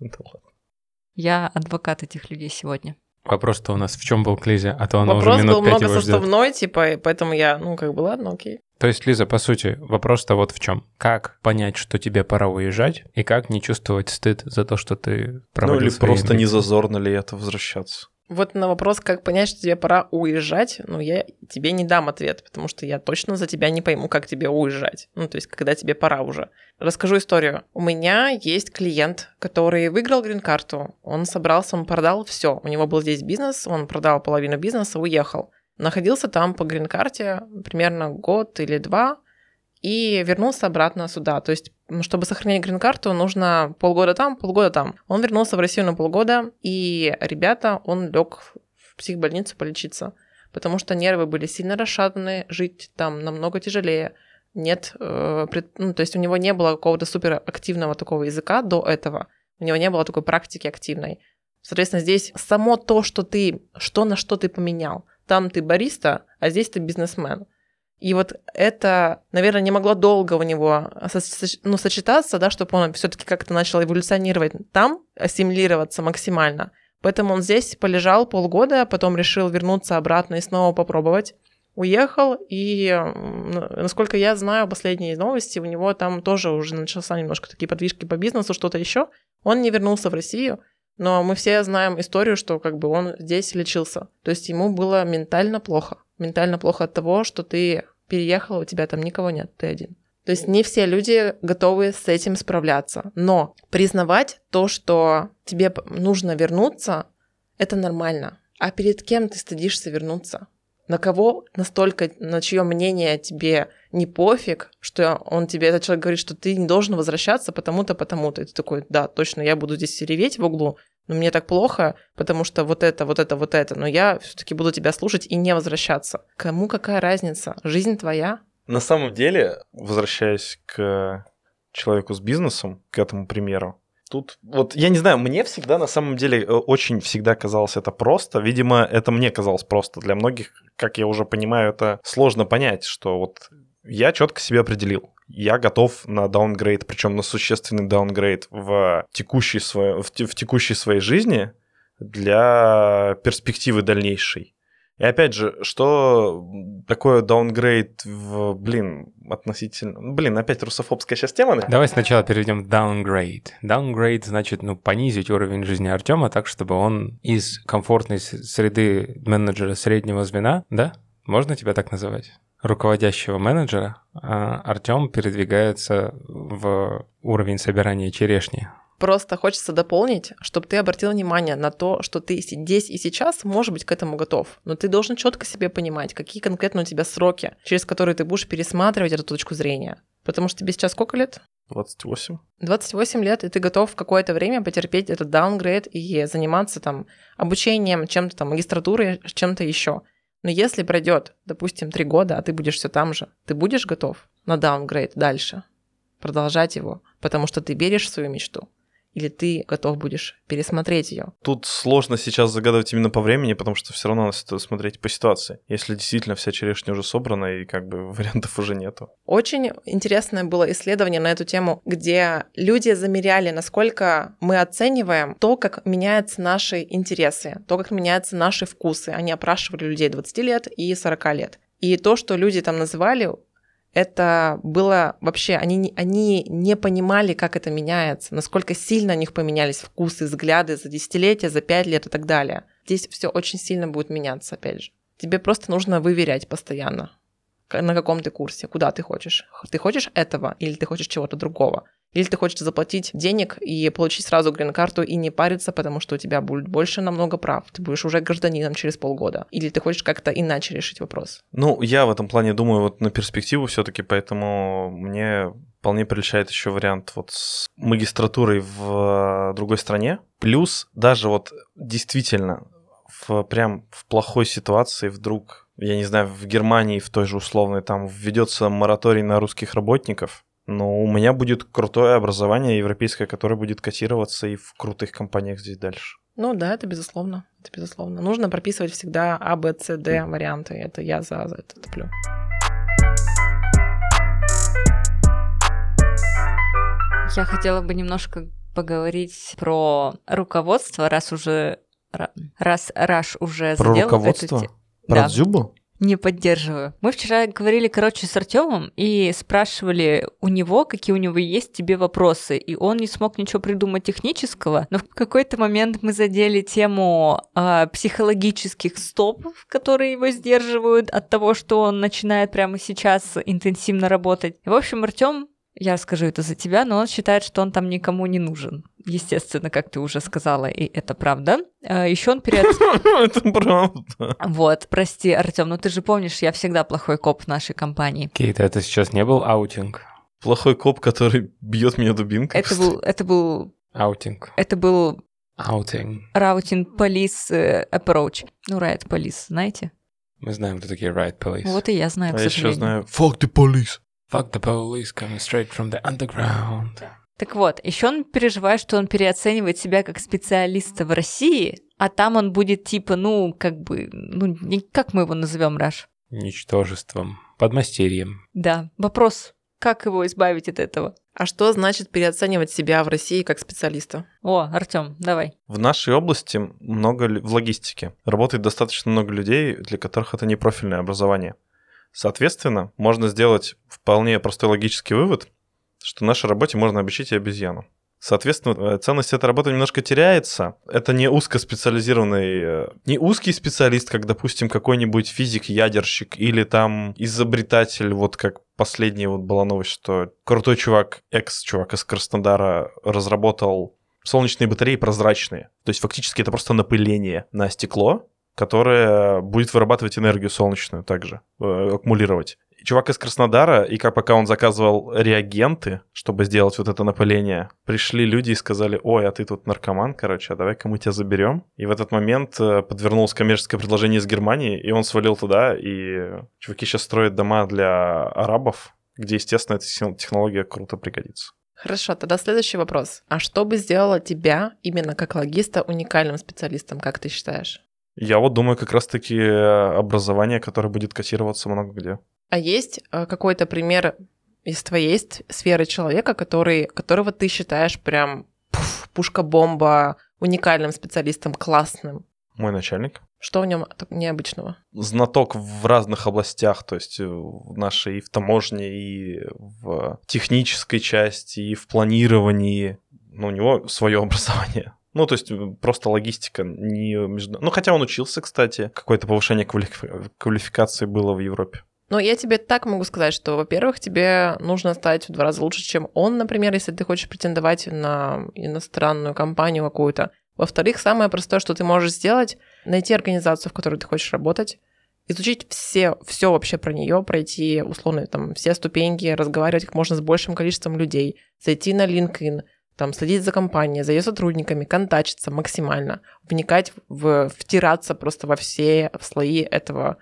Я адвокат этих людей сегодня. Вопрос-то у нас в чем был к Лизе, а то она Вопрос уже минут был пять много его ждет. составной, типа, поэтому я, ну, как бы, ладно, окей. То есть, Лиза, по сути, вопрос-то вот в чем. Как понять, что тебе пора уезжать, и как не чувствовать стыд за то, что ты Ну проводил или свои просто не амбиции? зазорно ли это возвращаться? Вот на вопрос, как понять, что тебе пора уезжать, ну, я тебе не дам ответ, потому что я точно за тебя не пойму, как тебе уезжать. Ну, то есть, когда тебе пора уже. Расскажу историю. У меня есть клиент, который выиграл грин-карту. Он собрался, он продал все. У него был здесь бизнес, он продал половину бизнеса, уехал. Находился там по грин-карте примерно год или два, и вернулся обратно сюда. То есть, чтобы сохранить грин-карту, нужно полгода там, полгода там. Он вернулся в Россию на полгода, и, ребята, он лег в психбольницу полечиться, потому что нервы были сильно расшатаны, жить там намного тяжелее. Нет, э, пред- ну, то есть у него не было какого-то суперактивного такого языка до этого, у него не было такой практики активной. Соответственно, здесь само то, что ты, что на что ты поменял. Там ты бариста, а здесь ты бизнесмен. И вот это, наверное, не могло долго у него ну, сочетаться, да, чтобы он все-таки как-то начал эволюционировать там, ассимилироваться максимально. Поэтому он здесь полежал полгода, потом решил вернуться обратно и снова попробовать. Уехал, и, насколько я знаю, последние новости, у него там тоже уже начался немножко такие подвижки по бизнесу, что-то еще. Он не вернулся в Россию, но мы все знаем историю, что как бы он здесь лечился. То есть ему было ментально плохо. Ментально плохо от того, что ты переехал, у тебя там никого нет, ты один. То есть не все люди готовы с этим справляться. Но признавать то, что тебе нужно вернуться, это нормально. А перед кем ты стыдишься вернуться? На кого настолько, на чье мнение тебе не пофиг, что он тебе, этот человек говорит, что ты не должен возвращаться потому-то, потому-то. И ты такой, да, точно, я буду здесь реветь в углу, но мне так плохо, потому что вот это, вот это, вот это, но я все-таки буду тебя слушать и не возвращаться. Кому какая разница? Жизнь твоя. На самом деле, возвращаясь к человеку с бизнесом, к этому примеру, тут вот, я не знаю, мне всегда на самом деле э, очень всегда казалось это просто. Видимо, это мне казалось просто. Для многих, как я уже понимаю, это сложно понять, что вот я четко себе определил. Я готов на даунгрейд, причем на существенный даунгрейд в текущей, своей, в, те- в текущей своей жизни, для перспективы дальнейшей. И опять же, что такое даунгрейд в, блин, относительно... ну, Блин, опять русофобская сейчас тема. да? Давай сначала перейдем в downgrade. Downgrade значит, ну, понизить уровень жизни Артема так, чтобы он из комфортной среды менеджера среднего звена, да? Можно тебя так называть? Руководящего менеджера, Артем передвигается в уровень собирания черешни. Просто хочется дополнить, чтобы ты обратил внимание на то, что ты здесь и сейчас можешь быть к этому готов. Но ты должен четко себе понимать, какие конкретно у тебя сроки, через которые ты будешь пересматривать эту точку зрения. Потому что тебе сейчас сколько лет? 28. 28 лет, и ты готов в какое-то время потерпеть этот даунгрейд и заниматься там обучением, чем-то там, магистратурой, чем-то еще. Но если пройдет, допустим, три года, а ты будешь все там же, ты будешь готов на даунгрейд дальше, продолжать его, потому что ты веришь в свою мечту, или ты готов будешь пересмотреть ее. Тут сложно сейчас загадывать именно по времени, потому что все равно надо смотреть по ситуации. Если действительно вся черешня уже собрана и как бы вариантов уже нету. Очень интересное было исследование на эту тему, где люди замеряли, насколько мы оцениваем то, как меняются наши интересы, то, как меняются наши вкусы. Они опрашивали людей 20 лет и 40 лет. И то, что люди там называли, это было вообще, они, они не понимали, как это меняется, насколько сильно у них поменялись вкусы, взгляды за десятилетия, за пять лет и так далее. Здесь все очень сильно будет меняться, опять же. Тебе просто нужно выверять постоянно, на каком ты курсе, куда ты хочешь. Ты хочешь этого или ты хочешь чего-то другого? Или ты хочешь заплатить денег и получить сразу грин-карту и не париться, потому что у тебя будет больше намного прав. Ты будешь уже гражданином через полгода. Или ты хочешь как-то иначе решить вопрос. Ну, я в этом плане думаю вот на перспективу все-таки, поэтому мне вполне приличает еще вариант вот с магистратурой в э, другой стране. Плюс даже вот действительно в прям в плохой ситуации вдруг, я не знаю, в Германии в той же условной там введется мораторий на русских работников, но у меня будет крутое образование европейское, которое будет котироваться и в крутых компаниях здесь дальше. Ну да, это безусловно. Это безусловно. Нужно прописывать всегда А, Б, С, Д варианты. Это я за, за это топлю. Я хотела бы немножко поговорить про руководство, раз уже ра- раз Раш уже Про задел эту руководство? те- Про Да. Дзюбу? Не поддерживаю. Мы вчера говорили, короче, с Артемом и спрашивали у него, какие у него есть тебе вопросы. И он не смог ничего придумать технического. Но в какой-то момент мы задели тему а, психологических стопов, которые его сдерживают от того, что он начинает прямо сейчас интенсивно работать. И, в общем, Артем, я скажу это за тебя, но он считает, что он там никому не нужен. Естественно, как ты уже сказала, и это правда. Еще он перед... Это правда. Вот, прости, Артем, но ты же помнишь, я всегда плохой коп в нашей компании. Кейт, это сейчас не был аутинг? Плохой коп, который бьет меня дубинкой. Это был, это был, Аутинг. это был Аутинг. riot police э, approach. Ну, riot police, знаете? Мы знаем, кто такие riot police. Вот и я знаю, А к я еще сожалению. знаю. Fuck the police. Fuck the police coming straight from the underground. Так вот, еще он переживает, что он переоценивает себя как специалиста в России, а там он будет типа, ну, как бы, ну, не- как мы его назовем, Раш? Ничтожеством. Подмастерьем. Да, вопрос, как его избавить от этого? А что значит переоценивать себя в России как специалиста? О, Артем, давай. В нашей области много в логистике работает достаточно много людей, для которых это не профильное образование. Соответственно, можно сделать вполне простой логический вывод, что нашей работе можно обучить и обезьяну. Соответственно, э, ценность этой работы немножко теряется. Это не узкоспециализированный, э, не узкий специалист, как, допустим, какой-нибудь физик-ядерщик или там изобретатель, вот как последняя вот была новость, что крутой чувак, экс-чувак из Краснодара разработал солнечные батареи прозрачные. То есть фактически это просто напыление на стекло, которое будет вырабатывать энергию солнечную также, э, аккумулировать. Чувак из Краснодара, и как пока он заказывал реагенты, чтобы сделать вот это напыление, пришли люди и сказали, ой, а ты тут наркоман, короче, а давай-ка мы тебя заберем. И в этот момент э, подвернулось коммерческое предложение из Германии, и он свалил туда, и чуваки сейчас строят дома для арабов, где, естественно, эта технология круто пригодится. Хорошо, тогда следующий вопрос. А что бы сделало тебя именно как логиста уникальным специалистом, как ты считаешь? Я вот думаю, как раз-таки э, образование, которое будет котироваться много где. А есть э, какой-то пример из твоей сферы человека, который, которого ты считаешь прям пушка-бомба, уникальным специалистом, классным? Мой начальник. Что в нем необычного? Знаток в разных областях, то есть э, в нашей и в таможне, и в технической части, и в планировании. Ну, у него свое образование. Ну, то есть просто логистика не между... Ну, хотя он учился, кстати. Какое-то повышение квалифи- квалификации было в Европе. Но я тебе так могу сказать, что, во-первых, тебе нужно стать в два раза лучше, чем он, например, если ты хочешь претендовать на иностранную компанию какую-то. Во-вторых, самое простое, что ты можешь сделать, найти организацию, в которой ты хочешь работать, изучить все, все вообще про нее, пройти условно там все ступеньки, разговаривать как можно с большим количеством людей, зайти на LinkedIn, там, следить за компанией, за ее сотрудниками, контачиться максимально, вникать, в, втираться просто во все слои этого,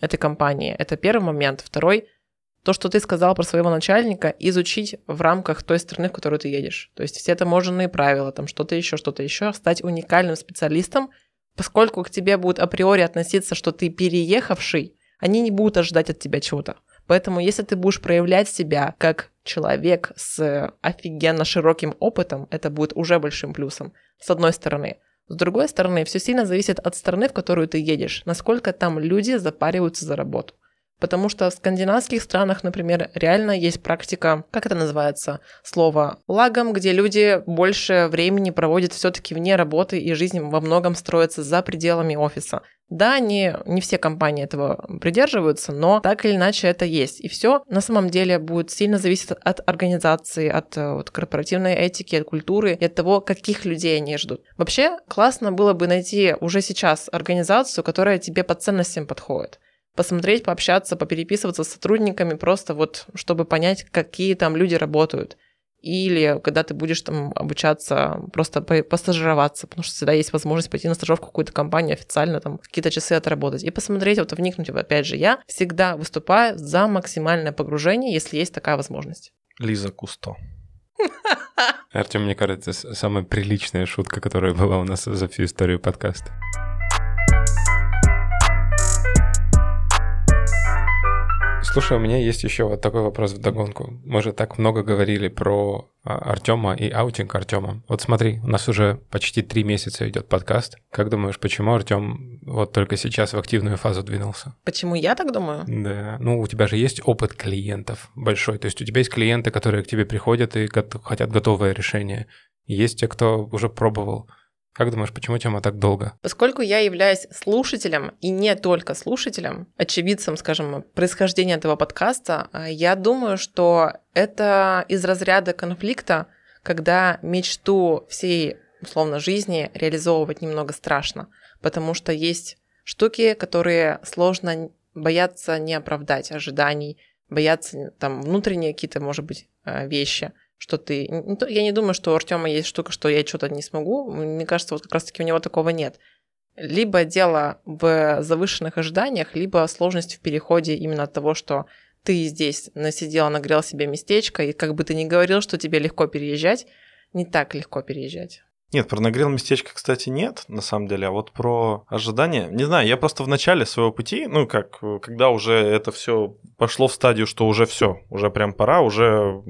этой компании. Это первый момент. Второй — то, что ты сказал про своего начальника, изучить в рамках той страны, в которую ты едешь. То есть все таможенные правила, там что-то еще, что-то еще, стать уникальным специалистом, поскольку к тебе будут априори относиться, что ты переехавший, они не будут ожидать от тебя чего-то. Поэтому если ты будешь проявлять себя как человек с офигенно широким опытом, это будет уже большим плюсом, с одной стороны. С другой стороны, все сильно зависит от страны, в которую ты едешь, насколько там люди запариваются за работу. Потому что в скандинавских странах, например, реально есть практика, как это называется, слово лагом, где люди больше времени проводят все-таки вне работы и жизнь во многом строится за пределами офиса. Да, не, не все компании этого придерживаются, но так или иначе это есть. И все на самом деле будет сильно зависеть от организации, от, от корпоративной этики, от культуры и от того, каких людей они ждут. Вообще, классно было бы найти уже сейчас организацию, которая тебе по ценностям подходит посмотреть, пообщаться, попереписываться с сотрудниками, просто вот, чтобы понять, какие там люди работают. Или когда ты будешь там обучаться, просто постажироваться, потому что всегда есть возможность пойти на стажировку в какую-то компанию официально, там какие-то часы отработать. И посмотреть, вот вникнуть. Опять же, я всегда выступаю за максимальное погружение, если есть такая возможность. Лиза Кусто. Артем, мне кажется, самая приличная шутка, которая была у нас за всю историю подкаста. Слушай, у меня есть еще вот такой вопрос в догонку. Мы же так много говорили про а, Артема и аутинг Артема. Вот смотри, у нас уже почти три месяца идет подкаст. Как думаешь, почему Артем вот только сейчас в активную фазу двинулся? Почему я так думаю? Да. Ну, у тебя же есть опыт клиентов большой. То есть у тебя есть клиенты, которые к тебе приходят и хотят готовое решение. Есть те, кто уже пробовал. Как думаешь, почему тема так долго? Поскольку я являюсь слушателем, и не только слушателем, очевидцем, скажем, происхождения этого подкаста, а, я думаю, что это из разряда конфликта, когда мечту всей, условно, жизни реализовывать немного страшно, потому что есть штуки, которые сложно бояться не оправдать ожиданий, бояться там внутренние какие-то, может быть, а, вещи – что ты... Я не думаю, что у Артема есть штука, что я что-то не смогу. Мне кажется, вот как раз-таки у него такого нет. Либо дело в завышенных ожиданиях, либо сложность в переходе именно от того, что ты здесь насидел, нагрел себе местечко, и как бы ты ни говорил, что тебе легко переезжать, не так легко переезжать. Нет, про нагрел местечко, кстати, нет, на самом деле, а вот про ожидания, не знаю, я просто в начале своего пути, ну, как, когда уже это все пошло в стадию, что уже все, уже прям пора, уже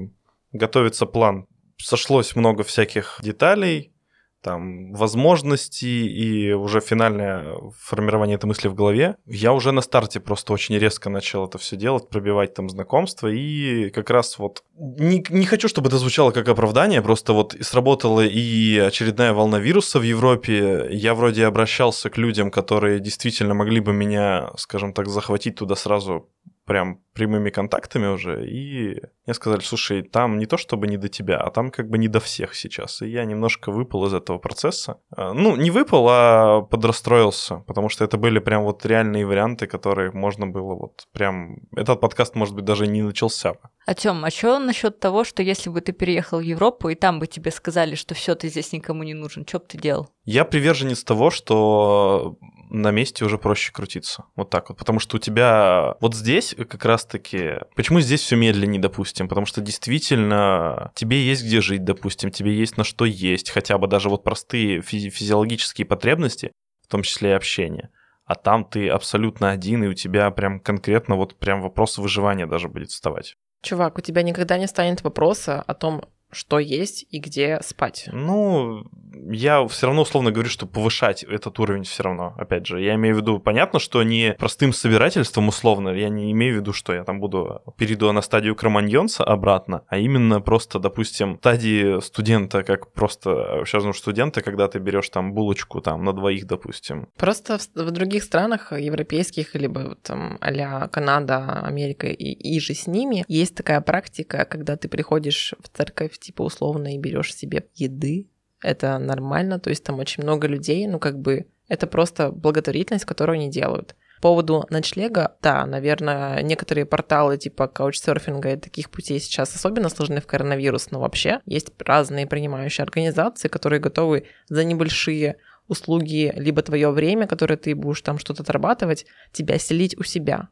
готовится план. Сошлось много всяких деталей, там, возможностей и уже финальное формирование этой мысли в голове. Я уже на старте просто очень резко начал это все делать, пробивать там знакомства, и как раз вот... Не, не хочу, чтобы это звучало как оправдание, просто вот сработала и очередная волна вируса в Европе. Я вроде обращался к людям, которые действительно могли бы меня, скажем так, захватить туда сразу прям прямыми контактами уже, и мне сказали, слушай, там не то чтобы не до тебя, а там как бы не до всех сейчас. И я немножко выпал из этого процесса. А, ну, не выпал, а подрастроился, потому что это были прям вот реальные варианты, которые можно было вот прям... Этот подкаст, может быть, даже не начался бы. А Тём, а что насчет того, что если бы ты переехал в Европу, и там бы тебе сказали, что все, ты здесь никому не нужен, что бы ты делал? Я приверженец того, что на месте уже проще крутиться. Вот так вот. Потому что у тебя вот здесь как раз-таки... Почему здесь все медленнее, допустим? Потому что действительно тебе есть где жить, допустим, тебе есть на что есть, хотя бы даже вот простые физи- физиологические потребности, в том числе и общение. А там ты абсолютно один, и у тебя прям конкретно вот прям вопрос выживания даже будет вставать. Чувак, у тебя никогда не станет вопроса о том, что есть и где спать. Ну, я все равно условно говорю, что повышать этот уровень все равно. Опять же, я имею в виду, понятно, что не простым собирательством условно, я не имею в виду, что я там буду, перейду на стадию кроманьонца обратно, а именно просто, допустим, стадии студента, как просто сейчас ну, студента, когда ты берешь там булочку там на двоих, допустим. Просто в, в других странах европейских, либо там а Канада, Америка и, и же с ними, есть такая практика, когда ты приходишь в церковь, типа условно, и берешь себе еды, это нормально, то есть там очень много людей, ну как бы это просто благотворительность, которую они делают. По поводу ночлега, да, наверное, некоторые порталы типа каучсерфинга и таких путей сейчас особенно сложны в коронавирус, но вообще есть разные принимающие организации, которые готовы за небольшие услуги, либо твое время, которое ты будешь там что-то отрабатывать, тебя селить у себя.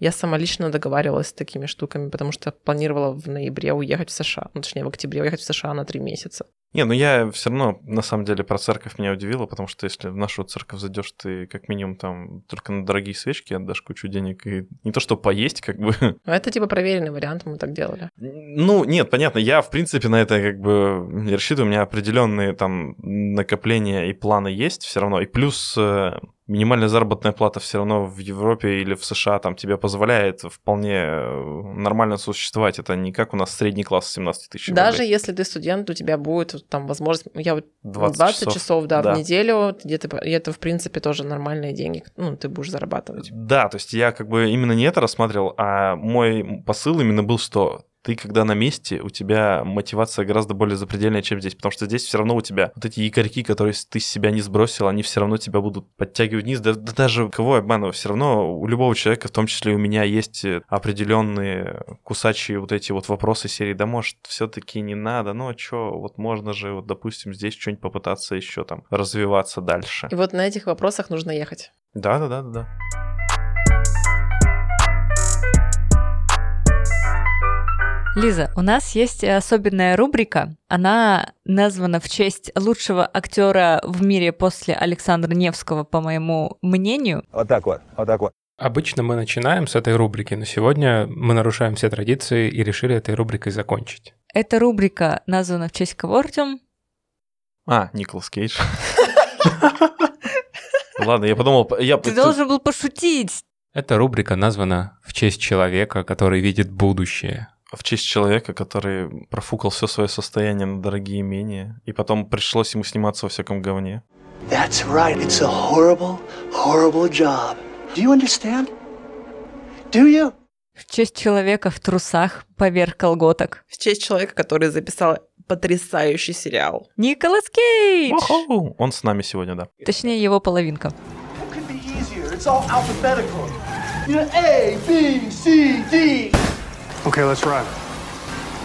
Я сама лично договаривалась с такими штуками, потому что планировала в ноябре уехать в США, ну, точнее, в октябре уехать в США на три месяца. Не, ну я все равно, на самом деле, про церковь меня удивило, потому что если в нашу церковь зайдешь, ты как минимум там только на дорогие свечки отдашь кучу денег, и не то что поесть, как бы. Ну, это типа проверенный вариант, мы так делали. Ну, нет, понятно, я, в принципе, на это как бы не рассчитываю, у меня определенные там накопления и планы есть все равно, и плюс э, минимальная заработная плата все равно в Европе или в США там тебе позволяет вполне э, нормально существовать. Это не как у нас средний класс 17 тысяч Даже рублей. если ты студент, у тебя будет там возможность... Я вот 20, 20 часов, часов, да, да. в неделю, где-то, и это, в принципе, тоже нормальные деньги, ну, ты будешь зарабатывать. Да, то есть я как бы именно не это рассматривал, а мой посыл именно был, что ты когда на месте, у тебя мотивация гораздо более запредельная, чем здесь, потому что здесь все равно у тебя вот эти якорьки, которые ты с себя не сбросил, они все равно тебя будут подтягивать вниз, да, да даже кого я обманываю, все равно у любого человека, в том числе у меня, есть определенные кусачие вот эти вот вопросы серии, да может все-таки не надо, ну а что, вот можно же, вот допустим, здесь что-нибудь попытаться еще там развиваться дальше. И вот на этих вопросах нужно ехать. Да, да, да, да, да. Лиза, у нас есть особенная рубрика. Она названа в честь лучшего актера в мире после Александра Невского, по моему мнению. Вот так вот, вот так вот. Обычно мы начинаем с этой рубрики, но сегодня мы нарушаем все традиции и решили этой рубрикой закончить. Эта рубрика названа в честь кого, Артем? А, Николас Кейдж. Ладно, я подумал, я... Ты должен был пошутить! Эта рубрика названа в честь человека, который видит будущее. В честь человека, который профукал все свое состояние на дорогие имения, и потом пришлось ему сниматься во всяком говне. That's right. It's a horrible, horrible job. Do you understand? Do you? В честь человека в трусах поверх колготок. В честь человека, который записал потрясающий сериал. Николас Кейдж! Уху! Он с нами сегодня, да. Точнее, его половинка. You know, A, B, C, D. Okay, let's run.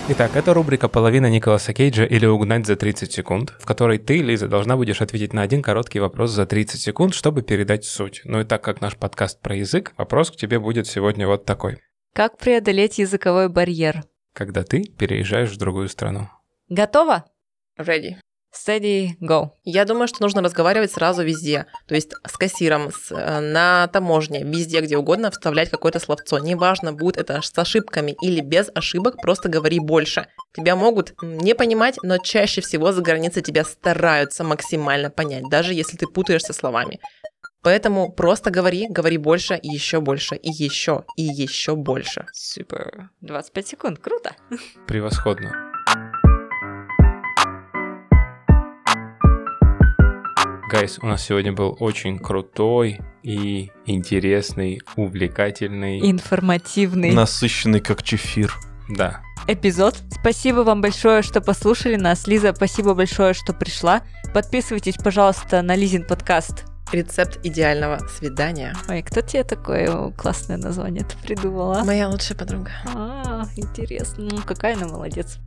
Итак, это рубрика «Половина Николаса Кейджа» или «Угнать за 30 секунд», в которой ты, Лиза, должна будешь ответить на один короткий вопрос за 30 секунд, чтобы передать суть. Ну и так как наш подкаст про язык, вопрос к тебе будет сегодня вот такой. Как преодолеть языковой барьер? Когда ты переезжаешь в другую страну. Готово? Ready. Steady, go. Я думаю, что нужно разговаривать сразу везде. То есть с кассиром, с, э, на таможне, везде, где угодно, вставлять какое-то словцо. Неважно, будет это с ошибками или без ошибок, просто говори больше. Тебя могут не понимать, но чаще всего за границей тебя стараются максимально понять, даже если ты путаешься словами. Поэтому просто говори, говори больше, и еще больше, и еще, и еще больше. Супер. 25 секунд, круто. Превосходно. Гайс, у нас сегодня был очень крутой и интересный, увлекательный, Информативный Насыщенный как чефир. да, эпизод. Спасибо вам большое, что послушали нас. Лиза, спасибо большое, что пришла. Подписывайтесь, пожалуйста, на Лизин подкаст. Рецепт идеального свидания. Ой, кто тебе такое классное название ты придумала? Моя лучшая подруга. Интересно. Ну, какая она молодец.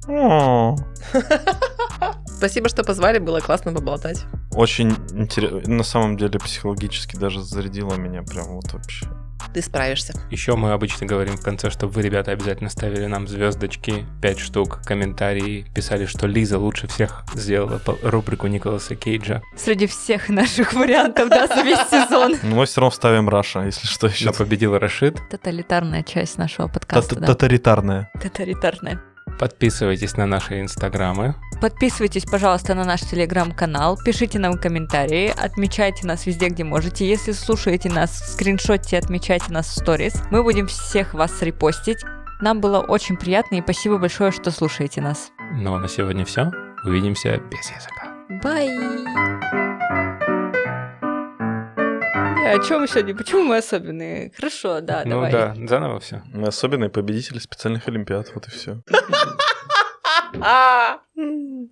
Спасибо, что позвали, было классно поболтать. Очень интересно. На самом деле психологически даже зарядило меня прям вот вообще. Ты справишься. Еще мы обычно говорим в конце, чтобы вы, ребята, обязательно ставили нам звездочки, 5 штук, комментарии, писали, что Лиза лучше всех сделала рубрику Николаса Кейджа. Среди всех наших вариантов, да, за весь сезон. Но мы все равно вставим Раша, если что еще. Но победил Рашид. Тоталитарная часть нашего подкаста. Тоталитарная. Тоталитарная. Подписывайтесь на наши инстаграмы, Подписывайтесь, пожалуйста, на наш телеграм-канал, пишите нам комментарии, отмечайте нас везде, где можете. Если слушаете нас, скриншотьте, отмечайте нас в сторис. Мы будем всех вас репостить. Нам было очень приятно и спасибо большое, что слушаете нас. Ну а на сегодня все. Увидимся без языка. Бай! О чем сегодня? Почему мы особенные? Хорошо, да, ну давай. да, заново все. Мы особенные победители специальных олимпиад, вот и все.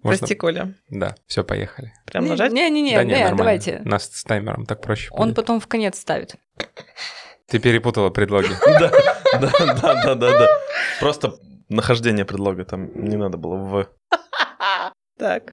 Прости, Коля. Да, все, поехали. Прям Не- нажать? Не-не-не, давайте. Нас с таймером так проще Он потом в конец ставит. Ты перепутала предлоги. Да, да, да, да, да, да. Просто нахождение предлога там не надо было в. Так.